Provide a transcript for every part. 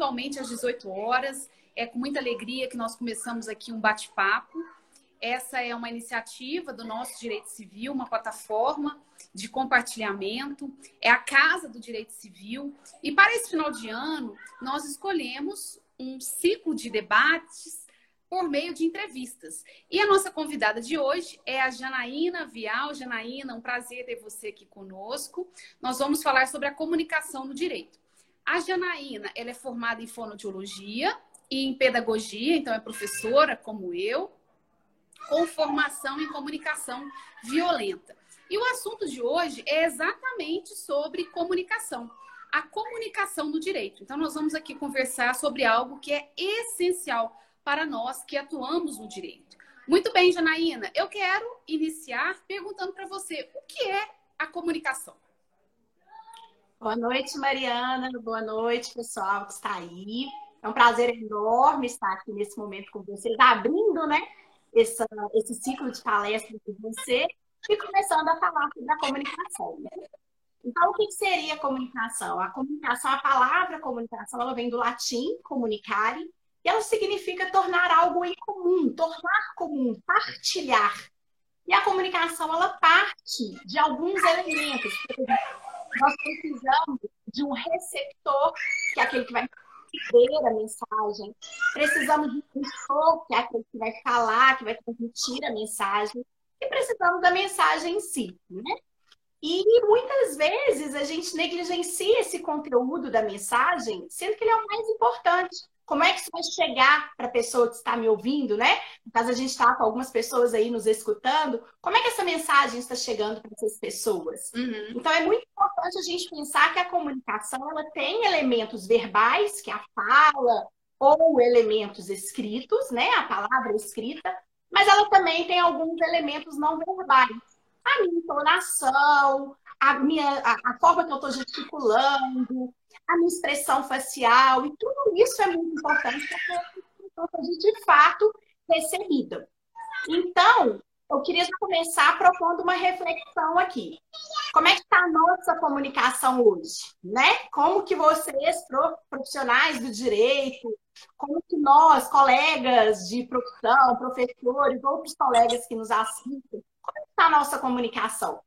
pontualmente às 18 horas. É com muita alegria que nós começamos aqui um bate-papo. Essa é uma iniciativa do nosso Direito Civil, uma plataforma de compartilhamento, é a Casa do Direito Civil. E para esse final de ano, nós escolhemos um ciclo de debates por meio de entrevistas. E a nossa convidada de hoje é a Janaína Vial. Janaína, um prazer ter você aqui conosco. Nós vamos falar sobre a comunicação no direito. A Janaína, ela é formada em fonoaudiologia e em pedagogia, então é professora como eu, com formação em comunicação violenta. E o assunto de hoje é exatamente sobre comunicação a comunicação no direito. Então, nós vamos aqui conversar sobre algo que é essencial para nós que atuamos no direito. Muito bem, Janaína, eu quero iniciar perguntando para você o que é a comunicação. Boa noite, Mariana. Boa noite, pessoal que está aí. É um prazer enorme estar aqui nesse momento com vocês, abrindo né, esse, esse ciclo de palestras com você e começando a falar sobre a comunicação. Né? Então, o que seria comunicação? A comunicação, a palavra comunicação, ela vem do latim comunicare, e ela significa tornar algo em comum, tornar comum, partilhar. E a comunicação, ela parte de alguns elementos. Nós precisamos de um receptor, que é aquele que vai receber a mensagem. Precisamos de um emissor, que é aquele que vai falar, que vai transmitir a mensagem. E precisamos da mensagem em si, né? E muitas vezes a gente negligencia esse conteúdo da mensagem, sendo que ele é o mais importante. Como é que isso vai chegar para a pessoa que está me ouvindo, né? No caso, a gente está com algumas pessoas aí nos escutando. Como é que essa mensagem está chegando para essas pessoas? Uhum. Então, é muito importante a gente pensar que a comunicação ela tem elementos verbais, que é a fala, ou elementos escritos, né? A palavra escrita, mas ela também tem alguns elementos não verbais. A minha entonação, a, minha, a, a forma que eu estou gesticulando, a minha expressão facial, e tudo isso é muito importante para que a seja de fato recebida. Então, eu queria começar propondo uma reflexão aqui. Como é que está a nossa comunicação hoje? Né? Como que vocês, profissionais do direito, como que nós, colegas de profissão, professores, outros colegas que nos assistem, como está a nossa comunicação?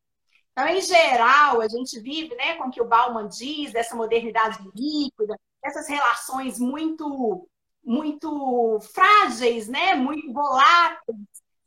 Então, em geral, a gente vive né, com o que o Bauman diz, dessa modernidade líquida, essas relações muito, muito frágeis, né, muito voláteis.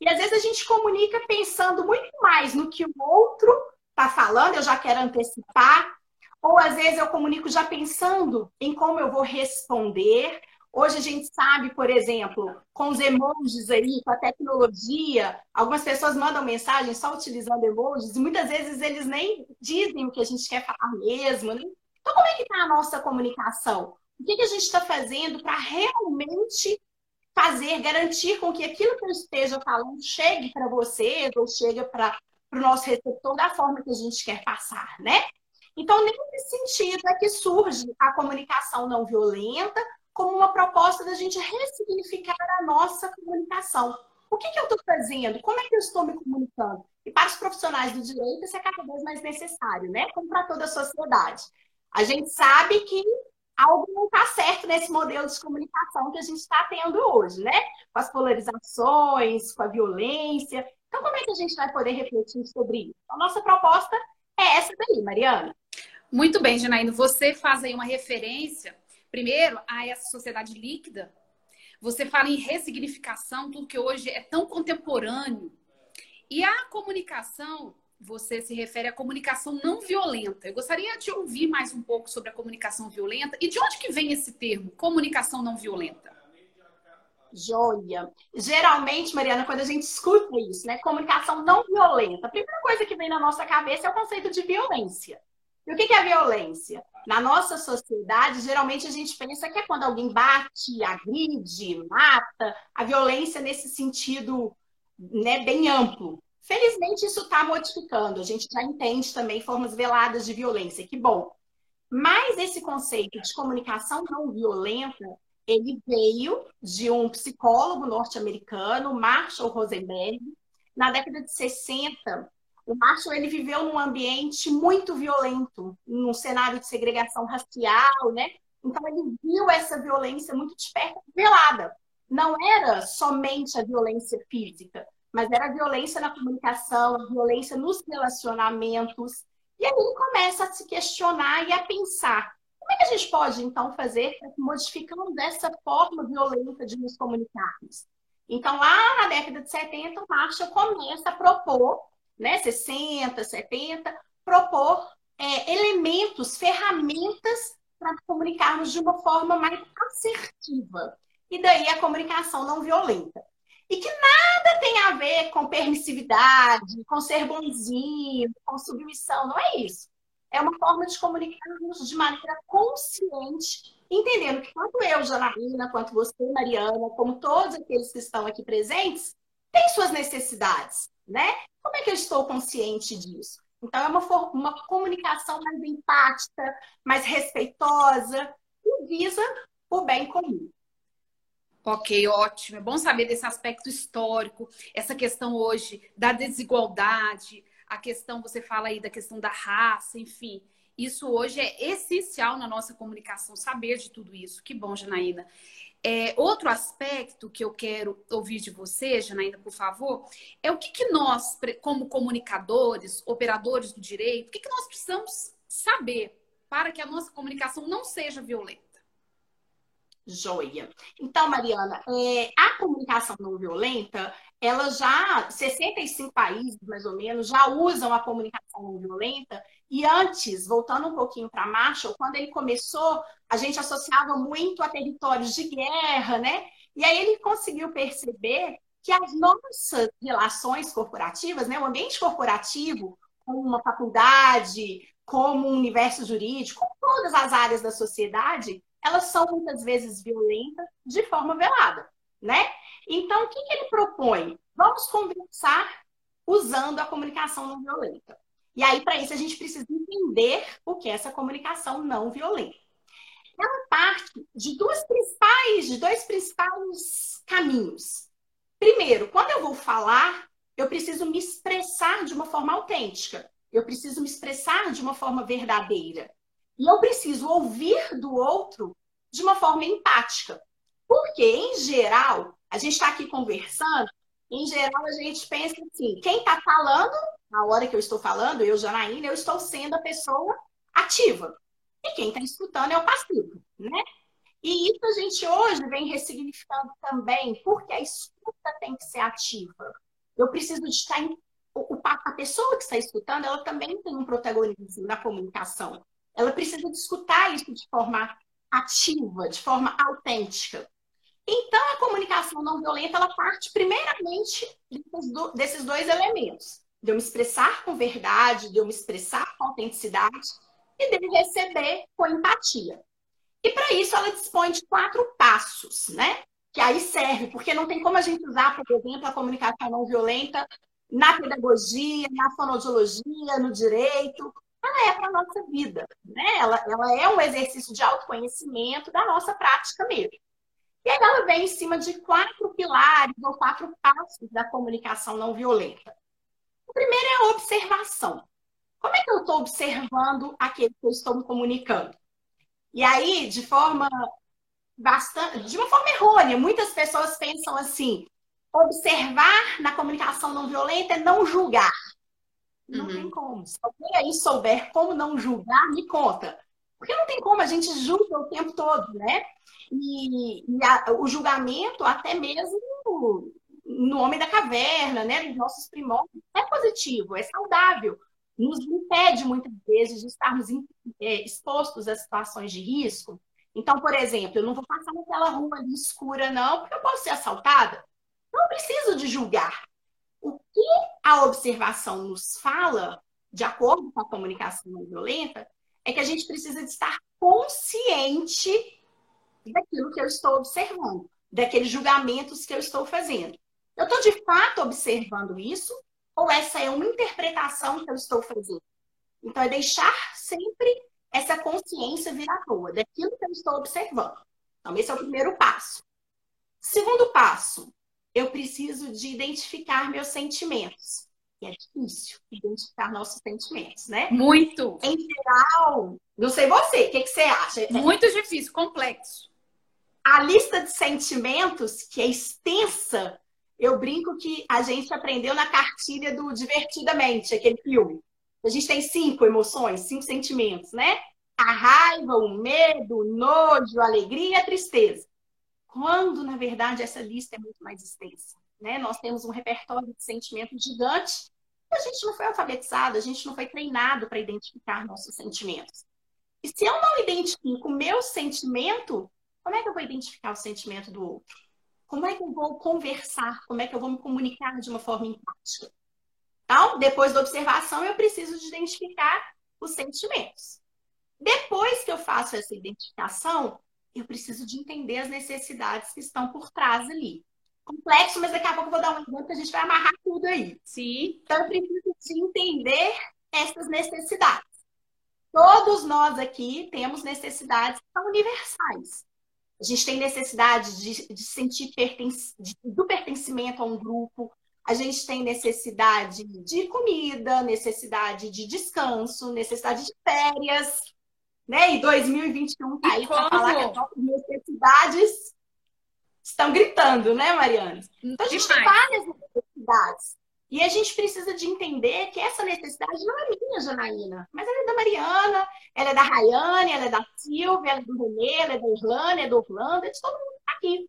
E às vezes a gente comunica pensando muito mais no que o outro está falando, eu já quero antecipar, ou às vezes eu comunico já pensando em como eu vou responder, Hoje a gente sabe, por exemplo, com os emojis aí, com a tecnologia, algumas pessoas mandam mensagem só utilizando emojis, e muitas vezes eles nem dizem o que a gente quer falar mesmo. Né? Então, como é que está a nossa comunicação? O que, que a gente está fazendo para realmente fazer, garantir com que aquilo que eu esteja falando chegue para vocês ou chegue para o nosso receptor da forma que a gente quer passar, né? Então, nesse sentido é que surge a comunicação não violenta, como uma proposta da gente ressignificar a nossa comunicação. O que, que eu estou fazendo? Como é que eu estou me comunicando? E para os profissionais do direito, isso é cada vez mais necessário, né? Como para toda a sociedade. A gente sabe que algo não está certo nesse modelo de comunicação que a gente está tendo hoje, né? Com as polarizações, com a violência. Então, como é que a gente vai poder refletir sobre isso? A nossa proposta é essa daí, Mariana. Muito bem, Janaína. Você faz aí uma referência Primeiro, a essa sociedade líquida. Você fala em ressignificação, tudo que hoje é tão contemporâneo. E a comunicação, você se refere à comunicação não violenta. Eu gostaria de ouvir mais um pouco sobre a comunicação violenta. E de onde que vem esse termo, comunicação não violenta? Joia. Geralmente, Mariana, quando a gente escuta isso, né? Comunicação não violenta, a primeira coisa que vem na nossa cabeça é o conceito de violência. E o que é violência? Na nossa sociedade, geralmente a gente pensa que é quando alguém bate, agride, mata, a violência nesse sentido né, bem amplo. Felizmente, isso está modificando. A gente já entende também formas veladas de violência, que bom. Mas esse conceito de comunicação não violenta, ele veio de um psicólogo norte-americano, Marshall Rosenberg, na década de 60, o Marshall ele viveu num ambiente muito violento, num cenário de segregação racial, né? Então, ele viu essa violência muito de perto, velada. Não era somente a violência física, mas era a violência na comunicação, a violência nos relacionamentos. E aí ele começa a se questionar e a pensar: como é que a gente pode, então, fazer modificando essa forma violenta de nos comunicarmos? Então, lá na década de 70, o Marshall começa a propor, né, 60, 70, propor é, elementos, ferramentas para comunicarmos de uma forma mais assertiva. E daí a comunicação não violenta. E que nada tem a ver com permissividade, com ser bonzinho, com submissão, não é isso. É uma forma de comunicarmos de maneira consciente entendendo que tanto eu, Janaína, quanto você, Mariana, como todos aqueles que estão aqui presentes, têm suas necessidades, né? Como é que eu estou consciente disso? Então, é uma, uma comunicação mais empática, mais respeitosa, e visa o bem comum. Ok, ótimo. É bom saber desse aspecto histórico, essa questão hoje da desigualdade, a questão, você fala aí da questão da raça, enfim. Isso hoje é essencial na nossa comunicação, saber de tudo isso. Que bom, Janaína. É, outro aspecto que eu quero ouvir de você, Janaína, por favor, é o que, que nós, como comunicadores, operadores do direito, o que, que nós precisamos saber para que a nossa comunicação não seja violenta? Joia. Então, Mariana, é, a comunicação não violenta, ela já, 65 países mais ou menos, já usam a comunicação não violenta. E antes, voltando um pouquinho para Marshall, quando ele começou, a gente associava muito a territórios de guerra, né? E aí ele conseguiu perceber que as nossas relações corporativas, né, o ambiente corporativo, como uma faculdade, como um universo jurídico, todas as áreas da sociedade, elas são muitas vezes violentas de forma velada, né? Então, o que, que ele propõe? Vamos conversar usando a comunicação não violenta. E aí, para isso, a gente precisa entender o que é essa comunicação não violenta. Ela parte de duas principais, de dois principais caminhos. Primeiro, quando eu vou falar, eu preciso me expressar de uma forma autêntica. Eu preciso me expressar de uma forma verdadeira. E eu preciso ouvir do outro de uma forma empática. Porque, em geral, a gente está aqui conversando, em geral a gente pensa assim, quem está falando, na hora que eu estou falando, eu, Janaína, eu estou sendo a pessoa ativa. E quem está escutando é o passivo, né? E isso a gente hoje vem ressignificando também, porque a escuta tem que ser ativa. Eu preciso de estar em... A pessoa que está escutando, ela também tem um protagonismo na comunicação. Ela precisa de escutar isso de forma ativa, de forma autêntica. Então, a comunicação não violenta, ela parte primeiramente desses dois elementos. De eu me expressar com verdade, de eu me expressar com autenticidade e de receber com empatia. E para isso ela dispõe de quatro passos, né? Que aí serve, porque não tem como a gente usar, por exemplo, a comunicação não violenta na pedagogia, na fonoaudiologia, no direito, ela é para a nossa vida, né? Ela, ela é um exercício de autoconhecimento da nossa prática mesmo. E aí ela vem em cima de quatro pilares ou quatro passos da comunicação não violenta. O primeiro é a observação. Como é que eu estou observando aquele que eu estou me comunicando? E aí, de forma bastante, de uma forma errônea, muitas pessoas pensam assim: observar na comunicação não violenta é não julgar. Não uhum. tem como. Se alguém aí souber como não julgar, me conta. Porque não tem como, a gente julga o tempo todo, né? E, e a, o julgamento, até mesmo no homem da caverna, né? Nos nossos primórdios, é positivo, é saudável. Nos impede, muitas vezes, de estarmos é, expostos a situações de risco. Então, por exemplo, eu não vou passar naquela rua ali escura, não, porque eu posso ser assaltada. Não preciso de julgar. O que a observação nos fala, de acordo com a comunicação não violenta, é que a gente precisa de estar consciente daquilo que eu estou observando, daqueles julgamentos que eu estou fazendo. Eu estou de fato observando isso ou essa é uma interpretação que eu estou fazendo? Então, é deixar sempre essa consciência vir à toa daquilo que eu estou observando. Então, esse é o primeiro passo. Segundo passo, eu preciso de identificar meus sentimentos. E é difícil identificar nossos sentimentos, né? Muito. Em geral, não sei você, o que, que você acha? Muito difícil, complexo. A lista de sentimentos, que é extensa, eu brinco que a gente aprendeu na cartilha do Divertidamente, aquele filme. A gente tem cinco emoções, cinco sentimentos, né? A raiva, o medo, o nojo, a alegria e a tristeza. Quando, na verdade, essa lista é muito mais extensa. Né? Nós temos um repertório de sentimentos gigante. A gente não foi alfabetizado, a gente não foi treinado para identificar nossos sentimentos. E se eu não identifico o meu sentimento, como é que eu vou identificar o sentimento do outro? Como é que eu vou conversar? Como é que eu vou me comunicar de uma forma empática? Então, depois da observação, eu preciso de identificar os sentimentos. Depois que eu faço essa identificação, eu preciso de entender as necessidades que estão por trás ali. Complexo, mas daqui a pouco eu vou dar um exemplo que a gente vai amarrar tudo aí. Sim. Então, eu preciso de entender essas necessidades. Todos nós aqui temos necessidades que são universais. A gente tem necessidade de, de sentir perten de, do pertencimento a um grupo, a gente tem necessidade de comida, necessidade de descanso, necessidade de férias, né? E 2021 tá aí para falar que as nossas necessidades estão gritando, né, Mariana? Então a gente tem várias necessidades. E a gente precisa de entender que essa necessidade não é minha, Janaína, mas ela é da Mariana, ela é da Rayane, ela é da Silvia, ela é do Renê, ela é da Irlanda, é do Orlando, é de todo mundo tá aqui.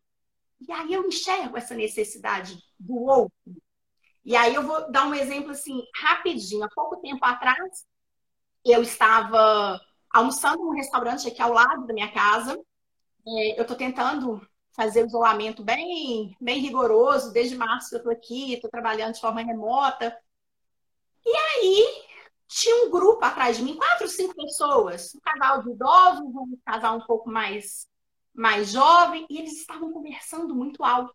E aí eu enxergo essa necessidade do outro. E aí eu vou dar um exemplo assim, rapidinho. Há pouco tempo atrás, eu estava almoçando num restaurante aqui ao lado da minha casa. É, eu estou tentando fazer o isolamento bem, bem rigoroso. Desde março eu estou aqui, estou trabalhando de forma remota. E aí tinha um grupo atrás de mim, quatro, cinco pessoas, um casal de idosos, um casal um pouco mais, mais jovem, e eles estavam conversando muito alto.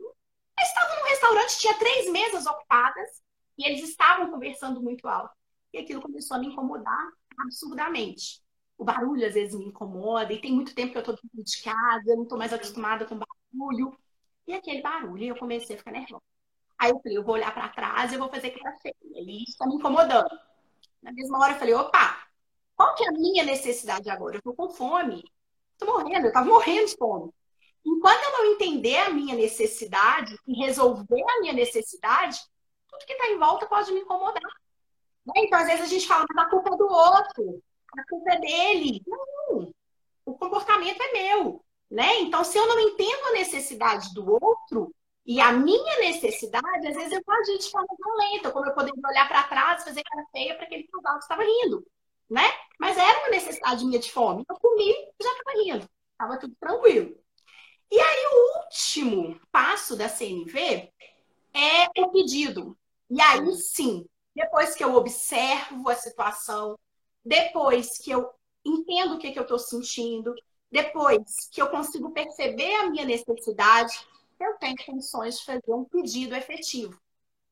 Eles estavam num restaurante, tinha três mesas ocupadas, e eles estavam conversando muito alto. E aquilo começou a me incomodar absurdamente o barulho às vezes me incomoda, e tem muito tempo que eu estou dentro de casa, não estou mais acostumada com barulho. E aquele barulho, eu comecei a ficar nervosa. Aí eu falei, eu vou olhar para trás e eu vou fazer cara feia. E isso está me incomodando. Na mesma hora eu falei, opa, qual que é a minha necessidade agora? Eu estou com fome. Estou morrendo, eu estava morrendo de fome. Enquanto eu não entender a minha necessidade e resolver a minha necessidade, tudo que está em volta pode me incomodar. Né? Então, às vezes a gente fala, mas a culpa é do outro a culpa é dele. Não, o comportamento é meu, né? Então, se eu não entendo a necessidade do outro e a minha necessidade, às vezes eu agir de forma violenta, como eu poderia olhar para trás e fazer cara feia para aquele casal que estava rindo, né? Mas era uma necessidade minha de fome. Eu comi e já estava rindo, estava tudo tranquilo. E aí, o último passo da CNV é o pedido. E aí sim, depois que eu observo a situação, depois que eu entendo o que, que eu estou sentindo, depois que eu consigo perceber a minha necessidade, eu tenho condições de fazer um pedido efetivo.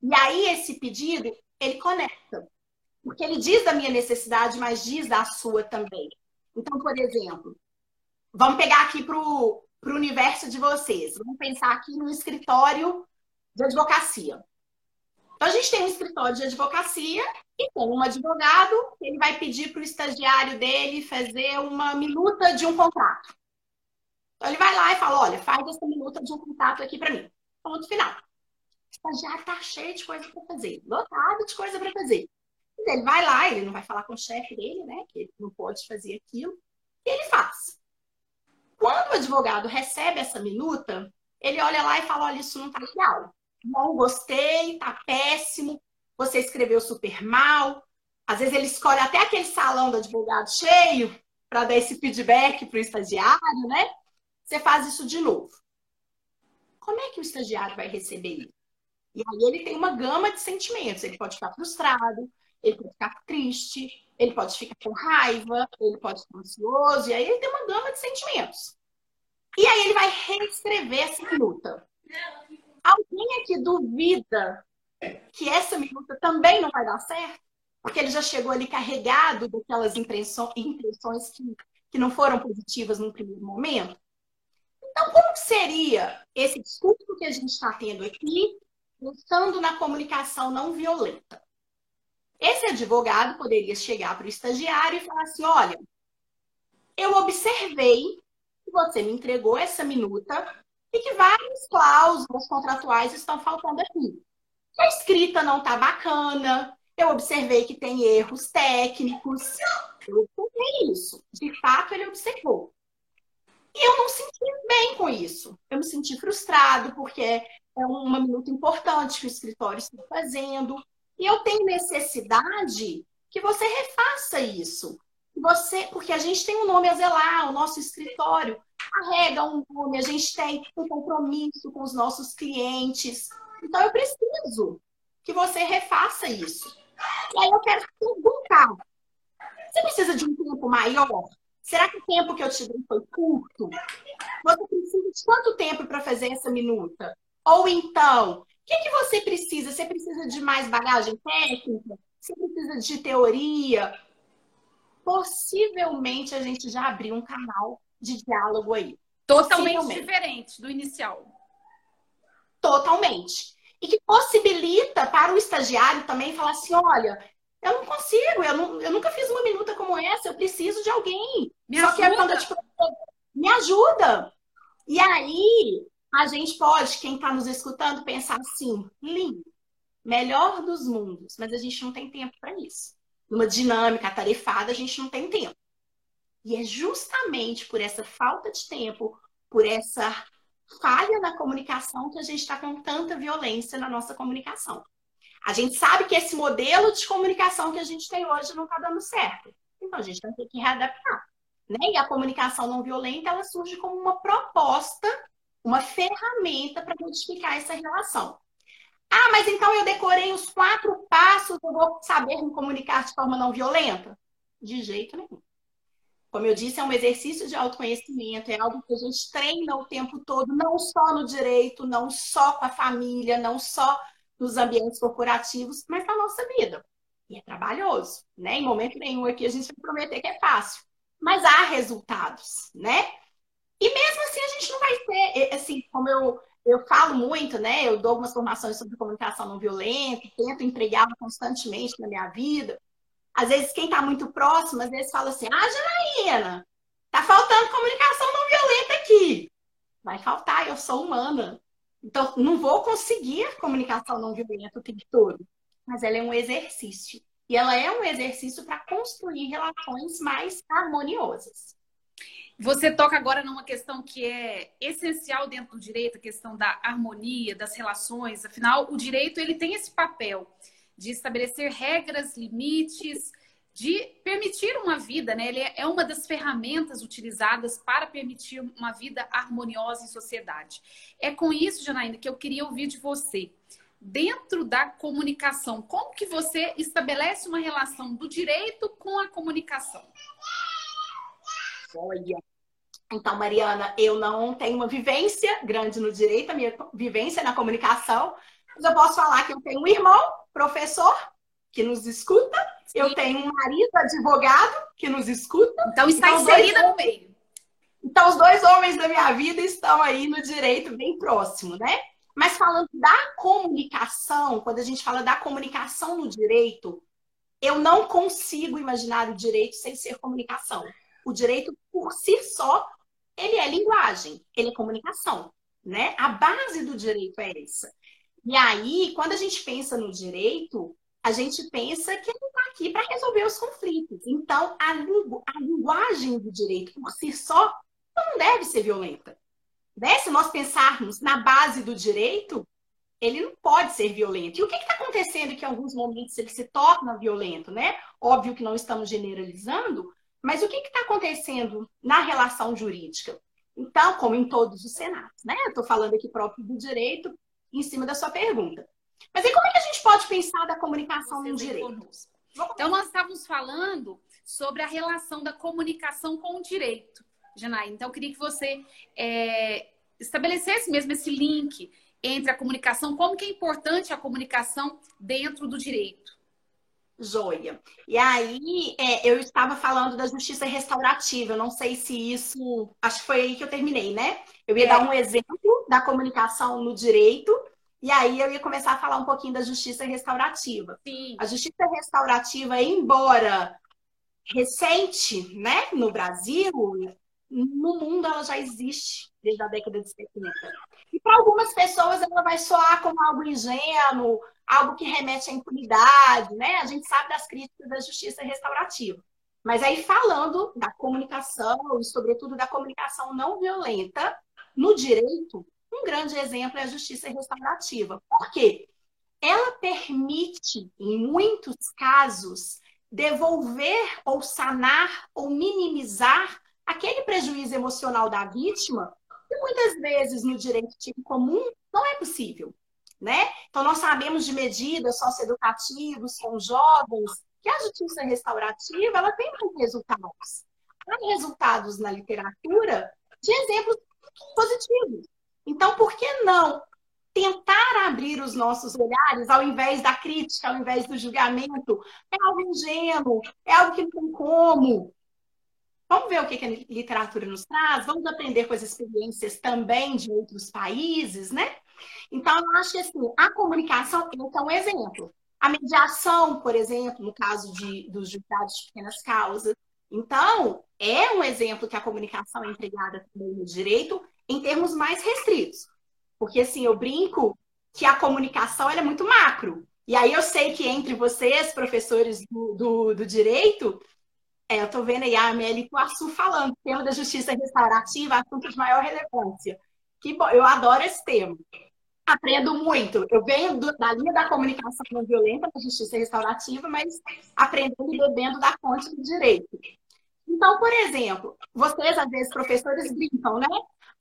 E aí, esse pedido, ele conecta. Porque ele diz da minha necessidade, mas diz da sua também. Então, por exemplo, vamos pegar aqui para o universo de vocês. Vamos pensar aqui no escritório de advocacia. Então, a gente tem um escritório de advocacia e tem um advogado, ele vai pedir para o estagiário dele fazer uma minuta de um contrato. Então, ele vai lá e fala: olha, faz essa minuta de um contrato aqui para mim. Ponto final. O estagiário está cheio de coisa para fazer, lotado de coisa para fazer. Ele vai lá, ele não vai falar com o chefe dele, né? Que ele não pode fazer aquilo. E ele faz. Quando o advogado recebe essa minuta, ele olha lá e fala: olha, isso não está legal. Não gostei, tá péssimo você escreveu super mal. Às vezes ele escolhe até aquele salão do advogado cheio para dar esse feedback para o estagiário, né? Você faz isso de novo. Como é que o estagiário vai receber isso? E aí ele tem uma gama de sentimentos. Ele pode ficar frustrado, ele pode ficar triste, ele pode ficar com raiva, ele pode ficar ansioso, e aí ele tem uma gama de sentimentos. E aí ele vai reescrever essa minuta. Alguém aqui duvida que essa minuta também não vai dar certo, porque ele já chegou ali carregado daquelas impressões, que, que não foram positivas no primeiro momento. Então, como seria esse discurso que a gente está tendo aqui pensando na comunicação não violenta. Esse advogado poderia chegar para o estagiário e falar assim: olha, eu observei que você me entregou essa minuta e que várias cláusulas contratuais estão faltando aqui. A escrita não está bacana, eu observei que tem erros técnicos. Eu observei isso. De fato, ele observou. E eu não senti bem com isso. Eu me senti frustrado, porque é uma minuta importante que o escritório está fazendo. E eu tenho necessidade que você refaça isso. Você, porque a gente tem um nome a zelar, o nosso escritório carrega um nome, a gente tem um compromisso com os nossos clientes. Então eu preciso que você refaça isso. E aí eu quero perguntar: você precisa de um tempo maior? Será que o tempo que eu te dei foi curto? Você precisa de quanto tempo para fazer essa minuta? Ou então, o que, que você precisa? Você precisa de mais bagagem técnica? Você precisa de teoria? Possivelmente a gente já abriu um canal de diálogo aí. Totalmente diferente do inicial. Totalmente. E que possibilita para o estagiário também falar assim: olha, eu não consigo, eu, não, eu nunca fiz uma minuta como essa, eu preciso de alguém. Me Só ajuda. que é quando eu te me ajuda. E aí, a gente pode, quem está nos escutando, pensar assim: lindo, melhor dos mundos, mas a gente não tem tempo para isso. Numa dinâmica atarefada, a gente não tem tempo. E é justamente por essa falta de tempo, por essa falha na comunicação que a gente está com tanta violência na nossa comunicação. A gente sabe que esse modelo de comunicação que a gente tem hoje não está dando certo. Então a gente vai ter que readaptar. Né? E a comunicação não violenta ela surge como uma proposta, uma ferramenta para modificar essa relação. Ah, mas então eu decorei os quatro passos, eu vou saber me comunicar de forma não violenta? De jeito nenhum. Como eu disse, é um exercício de autoconhecimento, é algo que a gente treina o tempo todo, não só no direito, não só com a família, não só nos ambientes corporativos, mas na nossa vida. E é trabalhoso, né? Em momento nenhum aqui a gente vai prometer que é fácil, mas há resultados, né? E mesmo assim a gente não vai ter, assim, como eu, eu falo muito, né? Eu dou algumas formações sobre comunicação não violenta, tento empregá-la constantemente na minha vida. Às vezes, quem está muito próximo, às vezes fala assim: Ah, Janaína, tá faltando comunicação não violenta aqui. Vai faltar, eu sou humana. Então, não vou conseguir comunicação não violenta o tempo todo. Mas ela é um exercício. E ela é um exercício para construir relações mais harmoniosas. Você toca agora numa questão que é essencial dentro do direito, a questão da harmonia, das relações. Afinal, o direito ele tem esse papel de estabelecer regras, limites, de permitir uma vida, né? Ele é uma das ferramentas utilizadas para permitir uma vida harmoniosa em sociedade. É com isso, Janaína, que eu queria ouvir de você. Dentro da comunicação, como que você estabelece uma relação do direito com a comunicação? Olha, então, Mariana, eu não tenho uma vivência grande no direito, a minha vivência é na comunicação, mas eu posso falar que eu tenho um irmão professor que nos escuta, Sim. eu tenho um marido advogado que nos escuta. Então está então, inserida no meio. Então os dois homens da minha vida estão aí no direito bem próximo, né? Mas falando da comunicação, quando a gente fala da comunicação no direito, eu não consigo imaginar o direito sem ser comunicação. O direito por si só, ele é linguagem, ele é comunicação, né? A base do direito é essa. E aí, quando a gente pensa no direito, a gente pensa que ele está aqui para resolver os conflitos. Então, a, lingu a linguagem do direito por si só não deve ser violenta. Né? Se nós pensarmos na base do direito, ele não pode ser violento. E o que está acontecendo que em alguns momentos ele se torna violento, né? Óbvio que não estamos generalizando, mas o que está acontecendo na relação jurídica? Então, como em todos os senados, né? Eu estou falando aqui próprio do direito, em cima da sua pergunta. Mas e como é que a gente pode pensar da comunicação no direito? Então, nós estávamos falando sobre a relação da comunicação com o direito, Janaína. Então, eu queria que você é, estabelecesse mesmo esse link entre a comunicação, como que é importante a comunicação dentro do direito. Joia. E aí, é, eu estava falando da justiça restaurativa. Eu não sei se isso. Acho que foi aí que eu terminei, né? Eu ia é. dar um exemplo da comunicação no direito E aí eu ia começar a falar um pouquinho da justiça restaurativa. Sim. A justiça restaurativa, embora recente, né, no Brasil, no mundo ela já existe desde a década de 70. E para algumas pessoas ela vai soar como algo ingênuo, algo que remete à impunidade, né? A gente sabe das críticas da justiça restaurativa. Mas aí falando da comunicação e sobretudo da comunicação não violenta no direito, um grande exemplo é a justiça restaurativa. Por quê? Ela permite, em muitos casos, devolver ou sanar ou minimizar aquele prejuízo emocional da vítima que muitas vezes no direito comum não é possível, né? Então nós sabemos de medidas socioeducativas com jovens que a justiça restaurativa ela tem resultados. Há resultados na literatura de exemplos positivos. Então, por que não tentar abrir os nossos olhares ao invés da crítica, ao invés do julgamento? É algo ingênuo, é algo que não tem como. Vamos ver o que a literatura nos traz, vamos aprender com as experiências também de outros países, né? Então, eu acho que assim, a comunicação é um exemplo. A mediação, por exemplo, no caso de, dos julgados de pequenas causas. Então, é um exemplo que a comunicação é empregada também no direito em termos mais restritos. Porque, assim, eu brinco que a comunicação é muito macro. E aí eu sei que entre vocês, professores do, do, do direito, é, eu estou vendo aí a Amélia Ituaçu falando, tema da justiça restaurativa, assunto de maior relevância. Que bom, eu adoro esse tema. Aprendo muito. Eu venho do, da linha da comunicação não violenta, da justiça restaurativa, mas aprendendo e bebendo da fonte do direito. Então, por exemplo, vocês, às vezes, professores, brincam, né?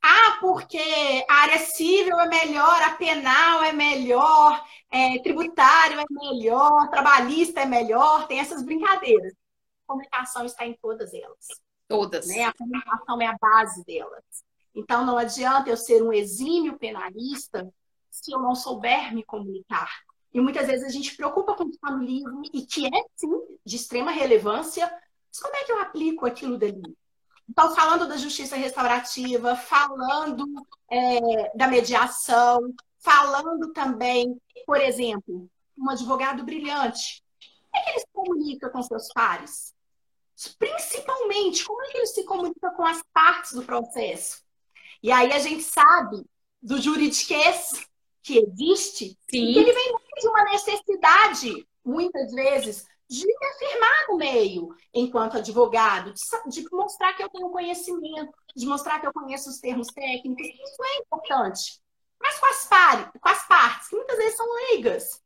Ah, porque a área civil é melhor, a penal é melhor, é, tributário é melhor, trabalhista é melhor, tem essas brincadeiras comunicação está em todas elas. Todas. Né? A comunicação é a base delas. Então, não adianta eu ser um exímio penalista se eu não souber me comunicar. E muitas vezes a gente preocupa com o que está no livro e que é, sim, de extrema relevância, mas como é que eu aplico aquilo dali? Então, falando da justiça restaurativa, falando é, da mediação, falando também, por exemplo, um advogado brilhante. Como é que ele se comunica com seus pares? Principalmente, como é que ele se comunica com as partes do processo? E aí a gente sabe do juridiquês que existe, Sim. que ele vem de uma necessidade, muitas vezes, de me afirmar no meio, enquanto advogado, de, de, mostrar que eu tenho conhecimento, de mostrar que eu conheço os termos técnicos. Isso é importante. Mas com as, par, com as partes, que muitas vezes são leigas,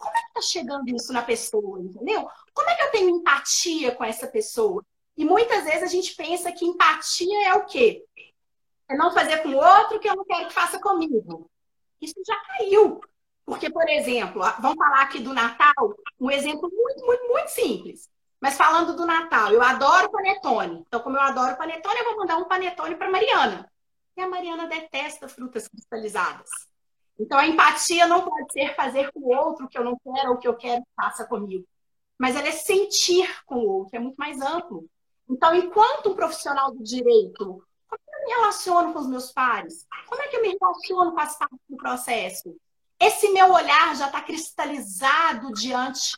como é que está chegando isso na pessoa, entendeu? Como é que eu tenho empatia com essa pessoa? E muitas vezes a gente pensa que empatia é o quê? É não fazer com o outro que eu não quero que faça comigo. Isso já caiu. Porque, por exemplo, vamos falar aqui do Natal, um exemplo muito, muito, muito simples. Mas falando do Natal, eu adoro panetone. Então, como eu adoro panetone, eu vou mandar um panetone para Mariana. E a Mariana detesta frutas cristalizadas. Então, a empatia não pode ser fazer com o outro o que eu não quero ou o que eu quero que faça comigo. Mas ela é sentir com o outro, é muito mais amplo. Então, enquanto um profissional do direito, como é eu me relaciono com os meus pares? Como é que eu me relaciono com as partes do processo? Esse meu olhar já está cristalizado diante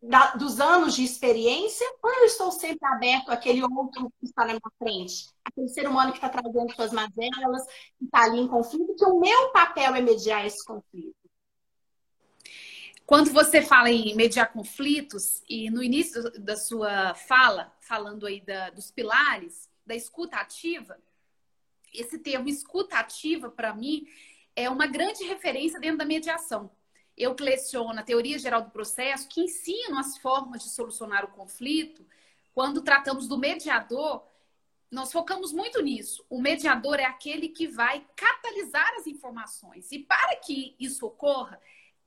da, dos anos de experiência, ou eu estou sempre aberto àquele outro que está na minha frente? Aquele ser humano que está trazendo suas mazelas, que está ali em conflito, que o meu papel é mediar esse conflito. Quando você fala em mediar conflitos, e no início da sua fala, falando aí da, dos pilares da escuta ativa, esse termo escuta ativa, para mim, é uma grande referência dentro da mediação eu leciono a teoria geral do processo, que ensino as formas de solucionar o conflito, quando tratamos do mediador, nós focamos muito nisso. O mediador é aquele que vai catalisar as informações. E para que isso ocorra,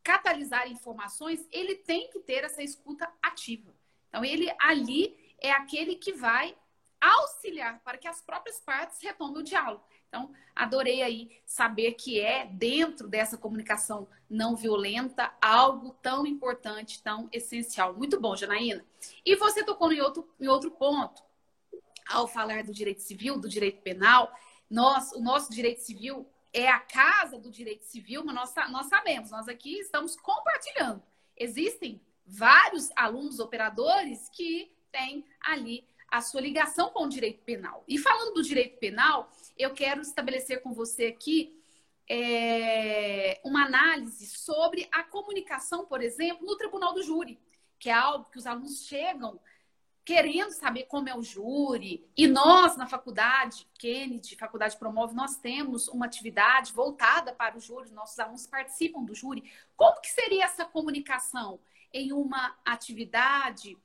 catalisar informações, ele tem que ter essa escuta ativa. Então, ele ali é aquele que vai auxiliar para que as próprias partes retomem o diálogo. Então, adorei aí saber que é, dentro dessa comunicação não violenta, algo tão importante, tão essencial. Muito bom, Janaína. E você tocou em outro, em outro ponto. Ao falar do direito civil, do direito penal, nós, o nosso direito civil, é a casa do direito civil, mas nós, nós sabemos, nós aqui estamos compartilhando. Existem vários alunos operadores que têm ali a sua ligação com o direito penal. E falando do direito penal, eu quero estabelecer com você aqui é, uma análise sobre a comunicação, por exemplo, no tribunal do júri, que é algo que os alunos chegam querendo saber como é o júri. E nós, na faculdade, Kennedy, Faculdade Promove, nós temos uma atividade voltada para o júri, nossos alunos participam do júri. Como que seria essa comunicação em uma atividade,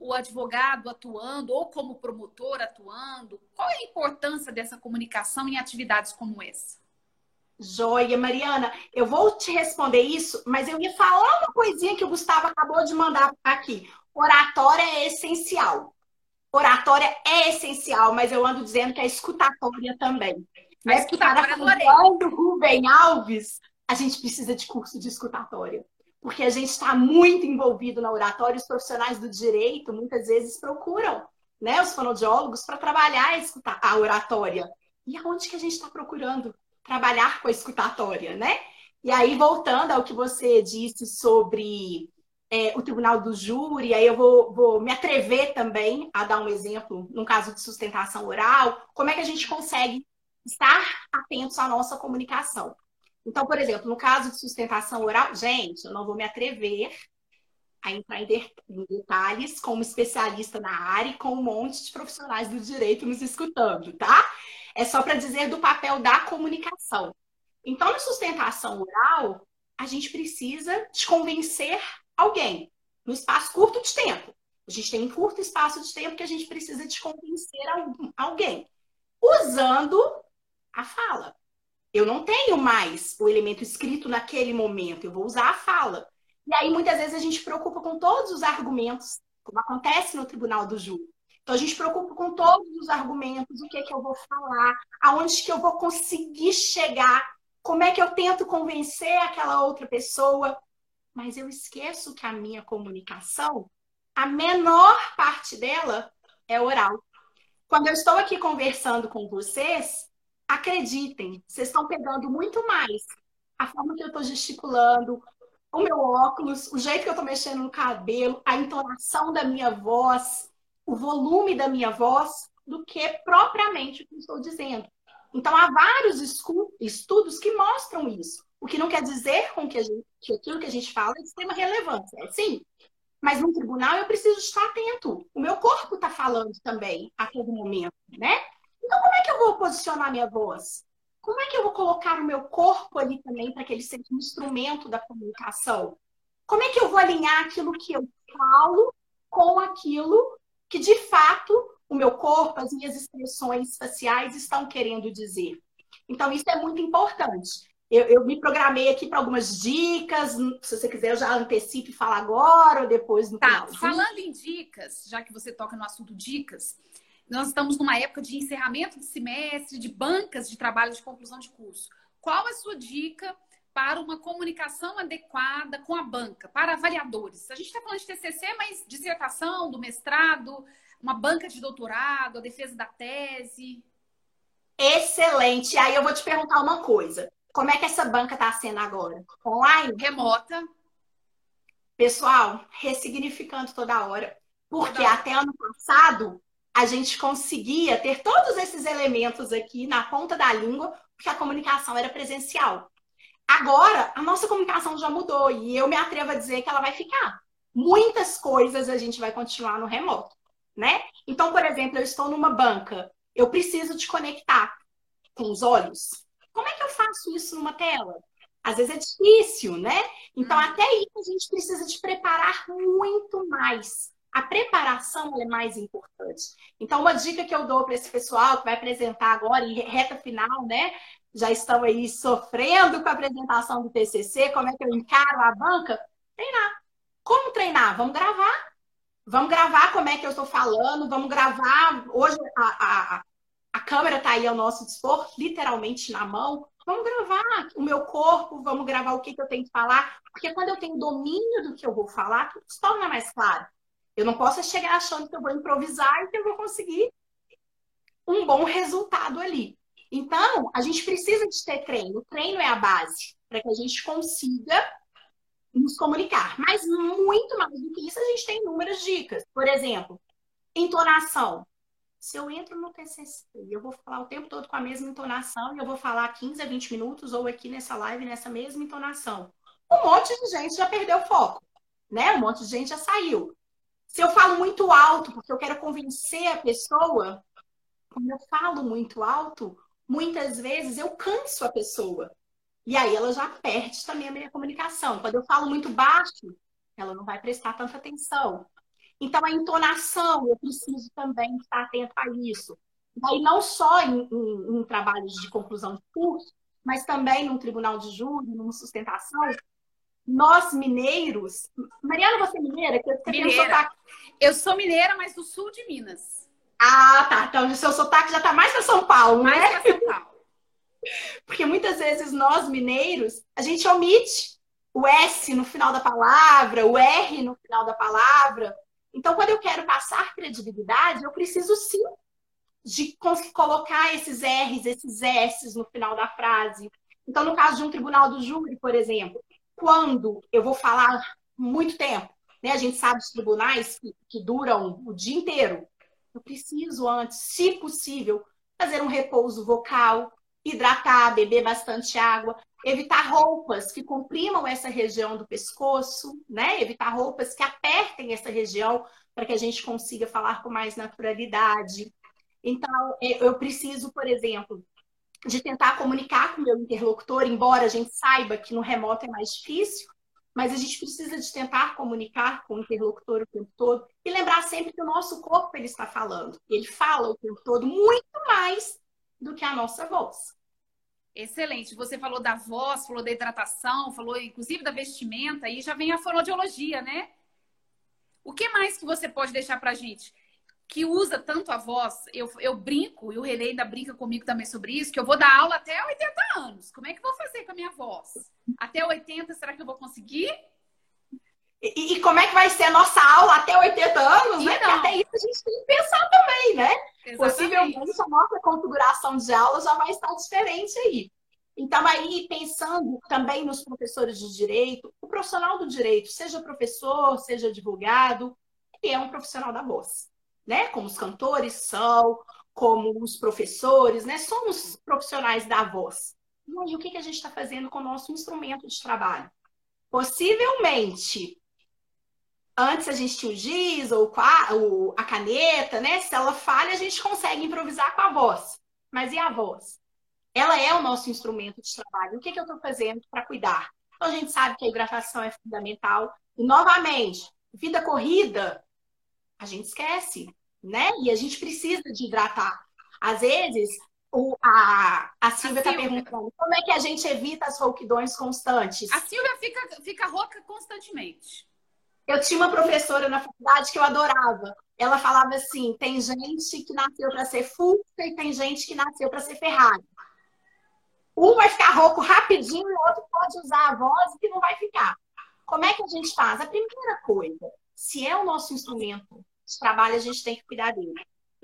o advogado atuando ou como promotor atuando? Qual é a importância dessa comunicação em atividades como essa? Joia, Mariana, eu vou te responder isso, mas eu ia falar uma coisinha que o Gustavo acabou de mandar aqui. Oratória é essencial. Oratória é essencial, mas eu ando dizendo que é escutatória também. A né? escutatória Quando Rubem Alves, a gente precisa de curso de escutatória. Porque a gente está muito envolvido na oratória, os profissionais do direito muitas vezes procuram né, os fonoaudiólogos para trabalhar a, a oratória. E aonde que a gente está procurando? trabalhar com a escutatória, né? E aí, voltando ao que você disse sobre é, o tribunal do júri, aí eu vou, vou, me atrever também a dar um exemplo, num caso de sustentação oral, como é que a gente consegue estar atentos à nossa comunicação. Então, por exemplo, no caso de sustentação oral, gente, eu não vou me atrever a entrar em, detalhes como especialista na área e com um monte de profissionais do direito nos escutando, tá? É só para dizer do papel da comunicação. Então, na sustentação oral, a gente precisa de convencer alguém no espaço curto de tempo. A gente tem um curto espaço de tempo que a gente precisa de convencer alguém usando a fala. Eu não tenho mais o elemento escrito naquele momento, eu vou usar a fala. E aí, muitas vezes, a gente preocupa com todos os argumentos, como acontece no tribunal do júri. Então a gente preocupa com todos os argumentos, o que é que eu vou falar, aonde que eu vou conseguir chegar, como é que eu tento convencer aquela outra pessoa, mas eu esqueço que a minha comunicação, a menor parte dela é oral. Quando eu estou aqui conversando com vocês, acreditem, vocês estão pegando muito mais a forma que eu estou gesticulando, o meu óculos, o jeito que eu estou mexendo no cabelo, a entonação da minha voz, o volume da minha voz do que propriamente o que eu estou dizendo. Então, há vários estudos que mostram isso. O que não quer dizer com que, gente, que aquilo que a gente fala é de extrema relevância. É sim. Mas no tribunal eu preciso estar atento. O meu corpo está falando também a todo momento, né? Então, como é que eu vou posicionar minha voz? Como é que eu vou colocar o meu corpo ali também para que ele seja um instrumento da comunicação? Como é que eu vou alinhar aquilo que eu falo com aquilo que de fato o meu corpo, as minhas expressões faciais estão querendo dizer. Então, isso é muito importante. Eu, eu me programei aqui para algumas dicas. Se você quiser, eu já antecipo e falo agora ou depois no tá, final. Falando em dicas, já que você toca no assunto dicas, nós estamos numa época de encerramento de semestre, de bancas de trabalho de conclusão de curso. Qual a sua dica para uma comunicação adequada com a banca, para avaliadores. A gente está falando de TCC, mas dissertação, do mestrado, uma banca de doutorado, a defesa da tese. Excelente. Aí eu vou te perguntar uma coisa. Como é que essa banca está sendo agora? Online? Remota. Pessoal, ressignificando toda hora. Porque toda até ano passado a gente conseguia ter todos esses elementos aqui na ponta da língua, porque a comunicação era presencial. Agora, a nossa comunicação já mudou e eu me atrevo a dizer que ela vai ficar. Muitas coisas a gente vai continuar no remoto, né? Então, por exemplo, eu estou numa banca, eu preciso te conectar com os olhos. Como é que eu faço isso numa tela? Às vezes é difícil, né? Então, hum. até aí a gente precisa de preparar muito mais. A preparação é mais importante. Então, uma dica que eu dou para esse pessoal que vai apresentar agora, em reta final, né? já estão aí sofrendo com a apresentação do TCC, como é que eu encaro a banca? Treinar. Como treinar? Vamos gravar. Vamos gravar como é que eu estou falando, vamos gravar. Hoje a, a, a câmera está aí ao nosso dispor, literalmente na mão. Vamos gravar o meu corpo, vamos gravar o que, que eu tenho que falar, porque quando eu tenho domínio do que eu vou falar, tudo se torna mais claro. Eu não posso chegar achando que eu vou improvisar e que eu vou conseguir um bom resultado ali. Então, a gente precisa de ter treino. O treino é a base para que a gente consiga nos comunicar. Mas muito mais do que isso, a gente tem inúmeras dicas. Por exemplo, entonação. Se eu entro no TCC e eu vou falar o tempo todo com a mesma entonação e eu vou falar 15 a 20 minutos ou aqui nessa live nessa mesma entonação, um monte de gente já perdeu o foco, né? Um monte de gente já saiu. Se eu falo muito alto porque eu quero convencer a pessoa, quando eu falo muito alto, muitas vezes eu canso a pessoa. E aí ela já perde também a minha comunicação. Quando eu falo muito baixo, ela não vai prestar tanta atenção. Então, a entonação, eu preciso também estar atento a isso. Daí, não só em, em, em trabalhos de conclusão de curso, mas também no tribunal de júri, numa sustentação, nós mineiros. Mariana, você é mineira? Que você mineira. Eu sou mineira, mas do sul de Minas. Ah, tá. Então o seu sotaque já está mais para São Paulo, mais né? Mais para São Paulo. Porque muitas vezes nós mineiros, a gente omite o S no final da palavra, o R no final da palavra. Então, quando eu quero passar credibilidade, eu preciso sim de colocar esses R's, esses S's no final da frase. Então, no caso de um tribunal do júri, por exemplo, quando eu vou falar muito tempo, né? A gente sabe os tribunais que, que duram o dia inteiro. Eu preciso antes, se possível, fazer um repouso vocal, hidratar, beber bastante água, evitar roupas que comprimam essa região do pescoço, né? Evitar roupas que apertem essa região para que a gente consiga falar com mais naturalidade. Então, eu preciso, por exemplo, de tentar comunicar com o meu interlocutor, embora a gente saiba que no remoto é mais difícil, mas a gente precisa de tentar comunicar com o interlocutor o tempo todo e lembrar sempre que o nosso corpo ele está falando. Ele fala o tempo todo muito mais do que a nossa voz. Excelente. Você falou da voz, falou da hidratação, falou inclusive da vestimenta, aí já vem a fonoaudiologia, né? O que mais que você pode deixar pra gente? Que usa tanto a voz, eu, eu brinco, e o Renê ainda brinca comigo também sobre isso, que eu vou dar aula até 80 anos. Como é que eu vou fazer com a minha voz? Até 80, será que eu vou conseguir? E, e, como é que vai ser a nossa aula até 80 anos, né? Porque até isso a gente tem que pensar também, né? Exatamente. Possivelmente a nossa configuração de aula já vai estar diferente aí. Então, aí, pensando também nos professores de direito, o profissional do direito, seja professor, seja advogado, ele é um profissional da voz, né? Como os cantores são, como os professores, né? Somos profissionais da voz. E aí, o que, que a gente está fazendo com o nosso instrumento de trabalho? Possivelmente, Antes a gente tinha o giz ou a caneta, né? Se ela falha, a gente consegue improvisar com a voz. Mas e a voz? Ela é o nosso instrumento de trabalho. O que, que eu estou fazendo para cuidar? Então, a gente sabe que a hidratação é fundamental. E, novamente, vida corrida, a gente esquece, né? E a gente precisa de hidratar. Às vezes, o, a, a Silvia está perguntando como é que a gente evita as rouquidões constantes. A Silvia fica, fica rouca constantemente. Eu tinha uma professora na faculdade que eu adorava. Ela falava assim: tem gente que nasceu para ser Fusca e tem gente que nasceu para ser Ferrari. Um vai ficar rouco rapidinho e o outro pode usar a voz e que não vai ficar. Como é que a gente faz? A primeira coisa, se é o nosso instrumento de trabalho, a gente tem que cuidar dele.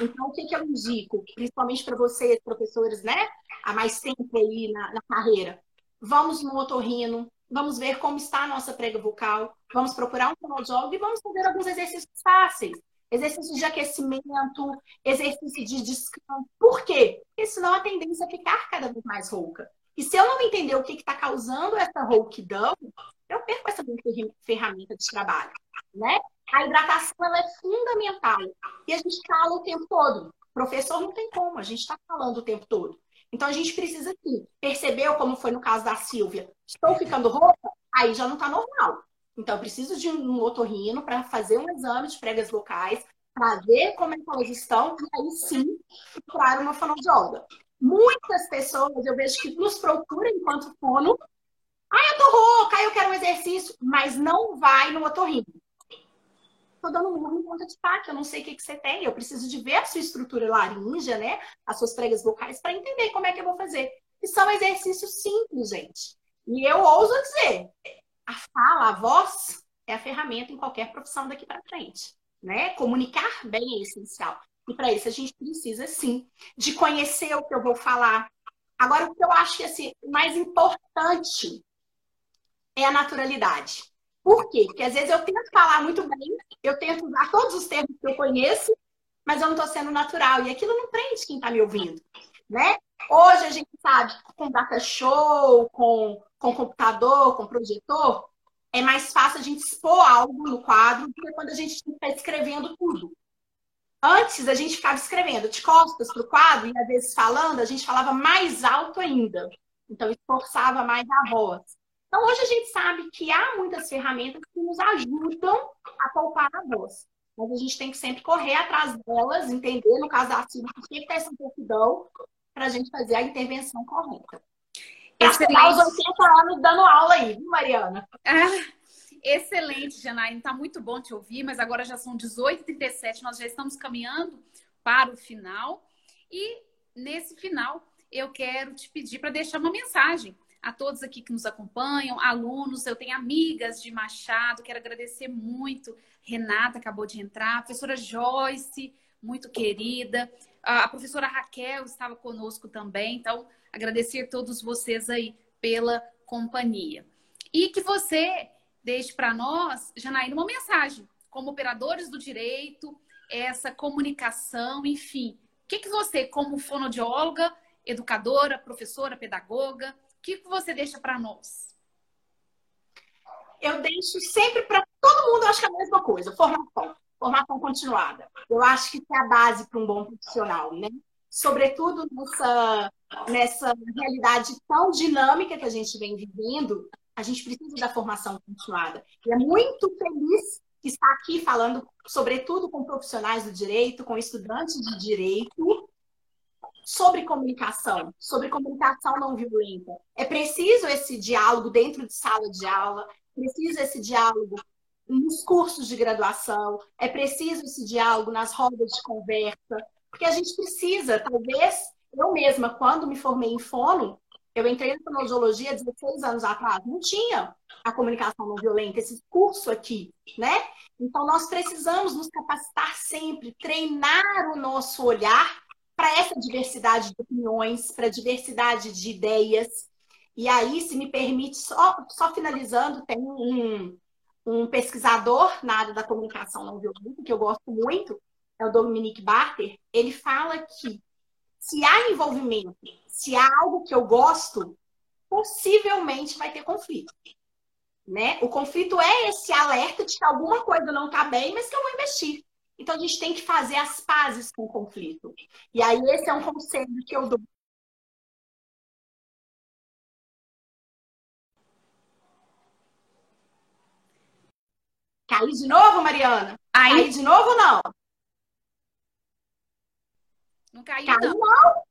Então, o que, que eu indico, principalmente para vocês, professores, né, há mais tempo aí na, na carreira? Vamos no otorrino, vamos ver como está a nossa prega vocal, vamos procurar um fonoaudiólogo e vamos fazer alguns exercícios fáceis. Exercícios de aquecimento, exercício de descanso. Por quê? Porque senão a tendência é ficar cada vez mais rouca. E se eu não entender o que está causando essa rouquidão, eu perco essa ferramenta de trabalho, né? A hidratação ela é fundamental. E a gente fala o tempo todo. Professor não tem como, a gente está falando o tempo todo. Então a gente precisa sim. Percebeu como foi no caso da Silvia? Estou ficando roupa? Aí já não está normal. Então eu preciso de um otorrino para fazer um exame de pregas vocais, para ver como é que elas estão e aí sim procurar uma fonoaudióloga. Muitas pessoas eu vejo que nos procuram enquanto fono. Ah, eu tô rouca, eu quero um exercício, mas não vai no otorrino tô dando um murro em ponta de faca, eu não sei o que, que você tem, eu preciso de ver a sua estrutura laríngea, né? As suas pregas vocais, para entender como é que eu vou fazer. E são exercícios simples, gente. E eu ouso dizer, a fala, a voz é a ferramenta em qualquer profissão daqui para frente, né? Comunicar bem é essencial. E para isso a gente precisa sim de conhecer o que eu vou falar, Agora, o que eu acho que assim, o mais importante é a naturalidade. Por quê? Porque às vezes eu tento falar muito bem, eu tento usar todos os termos que eu conheço, mas eu não estou sendo natural. E aquilo não prende quem está me ouvindo. Né? Hoje a gente sabe com data show, com, com computador, com projetor, é mais fácil a gente expor algo no quadro do que quando a gente está escrevendo tudo. Antes a gente ficava escrevendo de costas para o quadro e às vezes falando, a gente falava mais alto ainda. Então esforçava mais a voz. Então hoje a gente sabe que há muitas ferramentas que nos ajudam a poupar a voz. Mas a gente tem que sempre correr atrás delas, entender, no caso da Silvia, por que está essa certidão, para a gente fazer a intervenção correta. Excelente. Aos 80 anos dando aula aí, viu, Mariana? Ah, excelente, Janaína. Está muito bom te ouvir, mas agora já são 18h37, nós já estamos caminhando para o final. E nesse final, eu quero te pedir para deixar uma mensagem a todos aqui que nos acompanham, alunos, eu tenho amigas de Machado, quero agradecer muito. Renata acabou de entrar, a professora Joyce, muito querida, a professora Raquel estava conosco também, então agradecer a todos vocês aí pela companhia. E que você deixe para nós, Janaína, uma mensagem, como operadores do direito, essa comunicação, enfim. O que, que você, como fonodióloga, educadora, professora, pedagoga, que, que você deixa para nós? Eu deixo sempre para todo mundo, acho que é a mesma coisa, formação. Formação continuada. Eu acho que é a base para um bom profissional, né? Sobretudo nessa, nessa realidade tão dinâmica que a gente vem vivendo, a gente precisa da formação continuada. E é muito feliz estar aqui falando, sobretudo com profissionais do direito, com estudantes de direito, sobre comunicação, sobre comunicação não violenta. É preciso esse diálogo dentro de sala de aula, preciso esse diálogo nos cursos de graduação, é preciso esse diálogo nas rodas de conversa, porque a gente precisa, talvez, eu mesma, quando me formei em fono, eu entrei na fonoaudiologia 16 anos atrás, não tinha a comunicação não violenta, esse curso aqui, né? Então, nós precisamos nos capacitar sempre, treinar o nosso olhar para essa diversidade de opiniões, para a diversidade de ideias. E aí, se me permite, só, só finalizando, tem um, um pesquisador na área da comunicação não violenta, que eu gosto muito, é o Dominique Barter, ele fala que se há envolvimento, se há algo que eu gosto, possivelmente vai ter conflito. Né? O conflito é esse alerta de que alguma coisa não está bem, mas que eu vou investir. Então a gente tem que fazer as pazes com o conflito. E aí esse é um conselho que eu dou Caiu de novo, Mariana? Aí... De novo não? Não caiu, caiu não. não.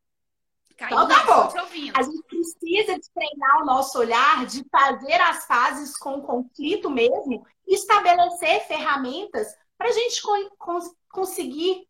Caiu, então tá bom. A gente precisa de treinar o nosso olhar, de fazer as fases com o conflito mesmo, estabelecer ferramentas para a gente conseguir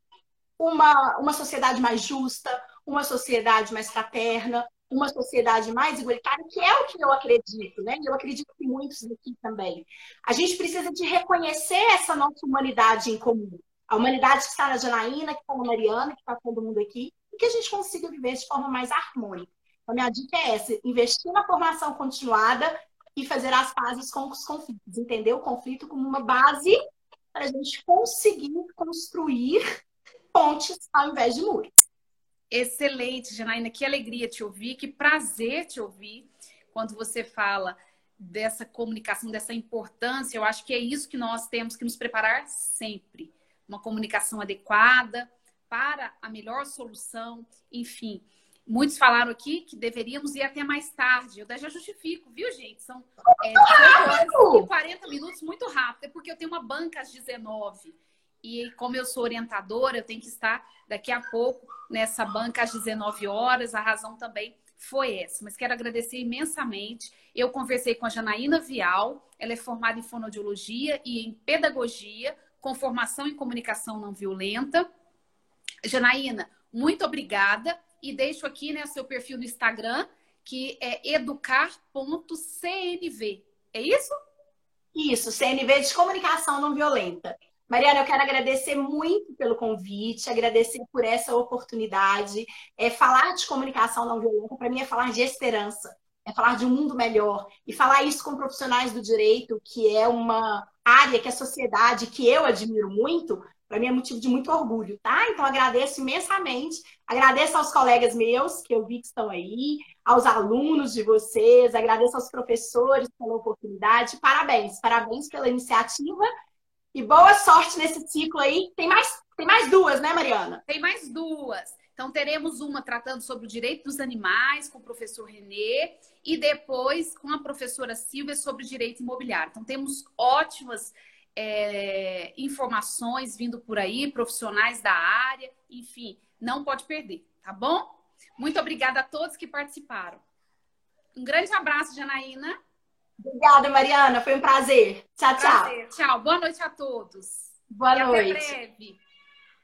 uma, uma sociedade mais justa, uma sociedade mais fraterna, uma sociedade mais igualitária, que é o que eu acredito, né? Eu acredito que muitos aqui também. A gente precisa de reconhecer essa nossa humanidade em comum. A humanidade que está na Janaína, que está na Mariana, que está todo mundo aqui, e que a gente consiga viver de forma mais harmônica. Então, minha dica é essa: investir na formação continuada e fazer as pazes com os conflitos. Entender o conflito como uma base para a gente conseguir construir pontes ao invés de muros. Excelente, Janaína. Que alegria te ouvir, que prazer te ouvir quando você fala dessa comunicação, dessa importância. Eu acho que é isso que nós temos que nos preparar sempre. Uma comunicação adequada para a melhor solução, enfim. Muitos falaram aqui que deveríamos ir até mais tarde. Eu já justifico, viu, gente? São é, horas e 40 minutos muito rápido. É porque eu tenho uma banca às 19 e como eu sou orientadora, eu tenho que estar daqui a pouco nessa banca às 19 horas. A razão também foi essa. Mas quero agradecer imensamente. Eu conversei com a Janaína Vial, ela é formada em fonoaudiologia e em pedagogia, com formação em comunicação não violenta. Janaína, muito obrigada. E deixo aqui né, seu perfil no Instagram, que é educar.cnv. É isso? Isso, CNV de comunicação não violenta. Mariana, eu quero agradecer muito pelo convite, agradecer por essa oportunidade. É, falar de comunicação não violenta, para mim, é falar de esperança, é falar de um mundo melhor. E falar isso com profissionais do direito, que é uma área que a sociedade, que eu admiro muito, para mim é motivo de muito orgulho, tá? Então agradeço imensamente, agradeço aos colegas meus que eu vi que estão aí, aos alunos de vocês, agradeço aos professores pela oportunidade, parabéns, parabéns pela iniciativa e boa sorte nesse ciclo aí. Tem mais, tem mais duas, né, Mariana? Tem mais duas. Então, teremos uma tratando sobre o direito dos animais, com o professor Renê, e depois com a professora Silvia sobre direito imobiliário. Então, temos ótimas é, informações vindo por aí, profissionais da área, enfim, não pode perder, tá bom? Muito obrigada a todos que participaram. Um grande abraço, Janaína. Obrigada, Mariana. Foi um prazer. Tchau, tchau. Prazer. Tchau. Boa noite a todos. Boa e noite. Até breve.